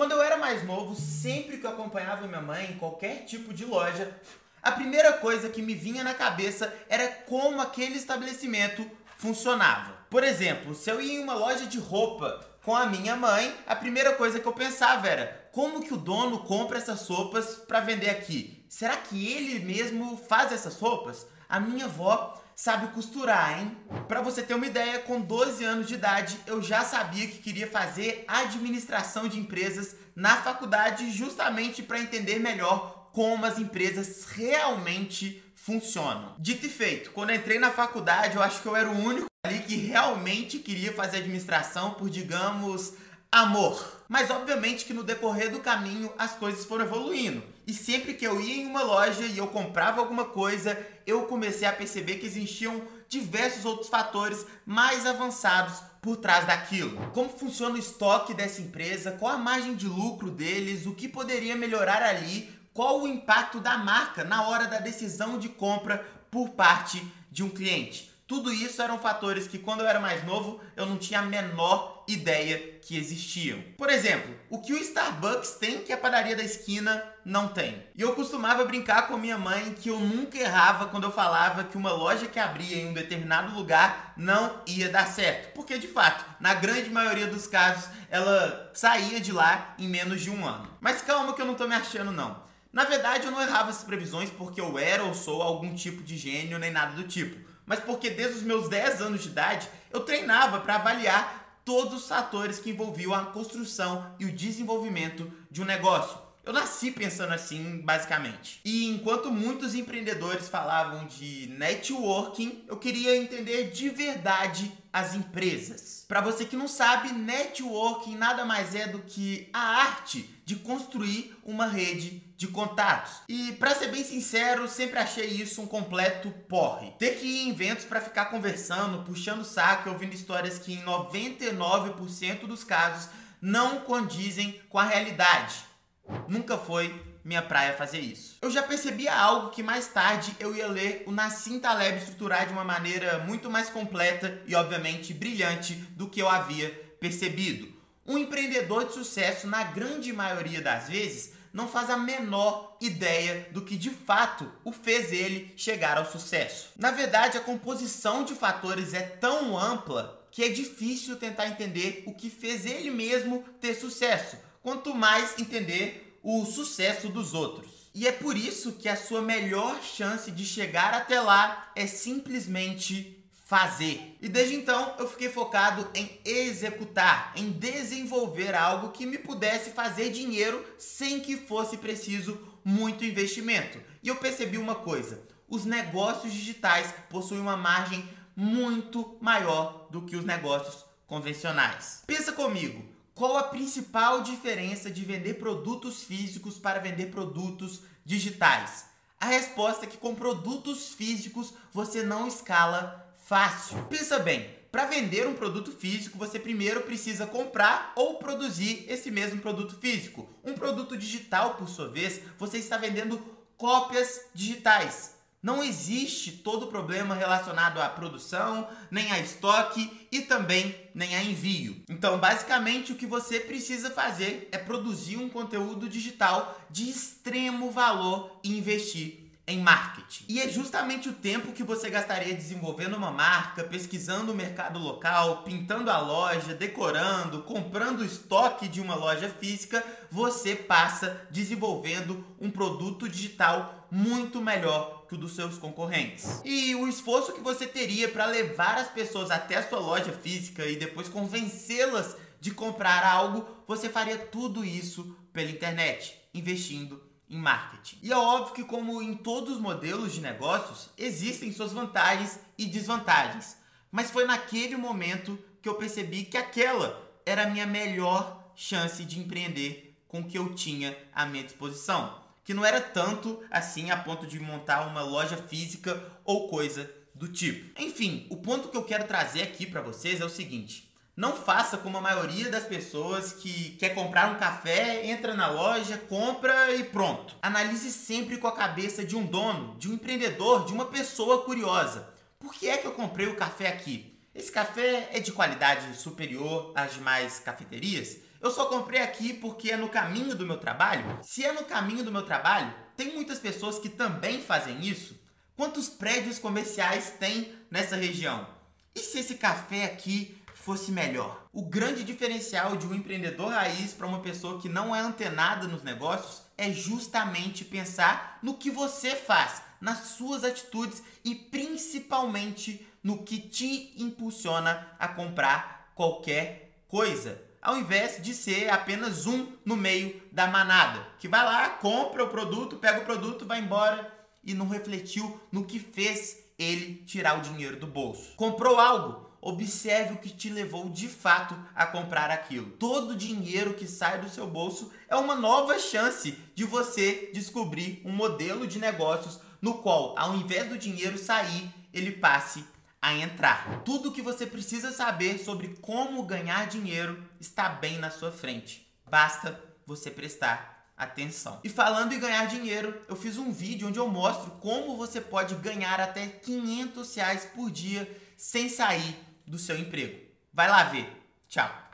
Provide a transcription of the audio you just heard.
Quando eu era mais novo, sempre que eu acompanhava minha mãe em qualquer tipo de loja, a primeira coisa que me vinha na cabeça era como aquele estabelecimento funcionava. Por exemplo, se eu ia em uma loja de roupa com a minha mãe, a primeira coisa que eu pensava era como que o dono compra essas roupas para vender aqui? Será que ele mesmo faz essas roupas? A minha avó sabe costurar, hein? Para você ter uma ideia, com 12 anos de idade, eu já sabia que queria fazer administração de empresas na faculdade justamente para entender melhor como as empresas realmente funcionam. Dito e feito, quando entrei na faculdade, eu acho que eu era o único ali que realmente queria fazer administração por, digamos, amor. Mas obviamente que no decorrer do caminho as coisas foram evoluindo. E sempre que eu ia em uma loja e eu comprava alguma coisa, eu comecei a perceber que existiam diversos outros fatores mais avançados por trás daquilo. Como funciona o estoque dessa empresa, qual a margem de lucro deles, o que poderia melhorar ali, qual o impacto da marca na hora da decisão de compra por parte de um cliente. Tudo isso eram fatores que, quando eu era mais novo, eu não tinha a menor ideia que existiam. Por exemplo, o que o Starbucks tem que a padaria da esquina não tem. E eu costumava brincar com minha mãe que eu nunca errava quando eu falava que uma loja que abria em um determinado lugar não ia dar certo. Porque, de fato, na grande maioria dos casos, ela saía de lá em menos de um ano. Mas calma que eu não tô me achando, não. Na verdade, eu não errava essas previsões porque eu era ou sou algum tipo de gênio nem nada do tipo mas porque desde os meus 10 anos de idade eu treinava para avaliar todos os fatores que envolviam a construção e o desenvolvimento de um negócio. Eu nasci pensando assim, basicamente. E enquanto muitos empreendedores falavam de networking, eu queria entender de verdade as empresas. Para você que não sabe, networking nada mais é do que a arte de construir uma rede de contatos. E para ser bem sincero, sempre achei isso um completo porre. Ter que ir em eventos para ficar conversando, puxando saco, ouvindo histórias que em 99% dos casos não condizem com a realidade. Nunca foi minha praia fazer isso. Eu já percebia algo que mais tarde eu ia ler o Nassim Taleb estruturar de uma maneira muito mais completa e obviamente brilhante do que eu havia percebido. Um empreendedor de sucesso, na grande maioria das vezes, não faz a menor ideia do que de fato o fez ele chegar ao sucesso. Na verdade, a composição de fatores é tão ampla que é difícil tentar entender o que fez ele mesmo ter sucesso, quanto mais entender o sucesso dos outros. E é por isso que a sua melhor chance de chegar até lá é simplesmente fazer. E desde então eu fiquei focado em executar, em desenvolver algo que me pudesse fazer dinheiro sem que fosse preciso muito investimento. E eu percebi uma coisa: os negócios digitais possuem uma margem muito maior do que os negócios convencionais. Pensa comigo, qual a principal diferença de vender produtos físicos para vender produtos digitais? A resposta é que com produtos físicos você não escala fácil. Pensa bem, para vender um produto físico, você primeiro precisa comprar ou produzir esse mesmo produto físico. Um produto digital, por sua vez, você está vendendo cópias digitais. Não existe todo problema relacionado à produção, nem a estoque e também nem a envio. Então, basicamente, o que você precisa fazer é produzir um conteúdo digital de extremo valor e investir em marketing. E é justamente o tempo que você gastaria desenvolvendo uma marca, pesquisando o mercado local, pintando a loja, decorando, comprando o estoque de uma loja física, você passa desenvolvendo um produto digital muito melhor que o dos seus concorrentes. E o esforço que você teria para levar as pessoas até a sua loja física e depois convencê-las de comprar algo, você faria tudo isso pela internet, investindo em marketing. E é óbvio que, como em todos os modelos de negócios, existem suas vantagens e desvantagens. Mas foi naquele momento que eu percebi que aquela era a minha melhor chance de empreender com o que eu tinha à minha disposição. Que não era tanto assim a ponto de montar uma loja física ou coisa do tipo. Enfim, o ponto que eu quero trazer aqui para vocês é o seguinte: não faça como a maioria das pessoas que quer comprar um café, entra na loja, compra e pronto. Analise sempre com a cabeça de um dono, de um empreendedor, de uma pessoa curiosa. Por que é que eu comprei o café aqui? Esse café é de qualidade superior às demais cafeterias? Eu só comprei aqui porque é no caminho do meu trabalho? Se é no caminho do meu trabalho, tem muitas pessoas que também fazem isso? Quantos prédios comerciais tem nessa região? E se esse café aqui fosse melhor? O grande diferencial de um empreendedor raiz para uma pessoa que não é antenada nos negócios é justamente pensar no que você faz, nas suas atitudes e principalmente no que te impulsiona a comprar qualquer coisa. Ao invés de ser apenas um no meio da manada, que vai lá, compra o produto, pega o produto, vai embora e não refletiu no que fez ele tirar o dinheiro do bolso. Comprou algo? Observe o que te levou de fato a comprar aquilo. Todo dinheiro que sai do seu bolso é uma nova chance de você descobrir um modelo de negócios no qual, ao invés do dinheiro sair, ele passe a entrar. Tudo o que você precisa saber sobre como ganhar dinheiro está bem na sua frente. Basta você prestar atenção. E falando em ganhar dinheiro, eu fiz um vídeo onde eu mostro como você pode ganhar até 500 reais por dia sem sair do seu emprego. Vai lá ver. Tchau.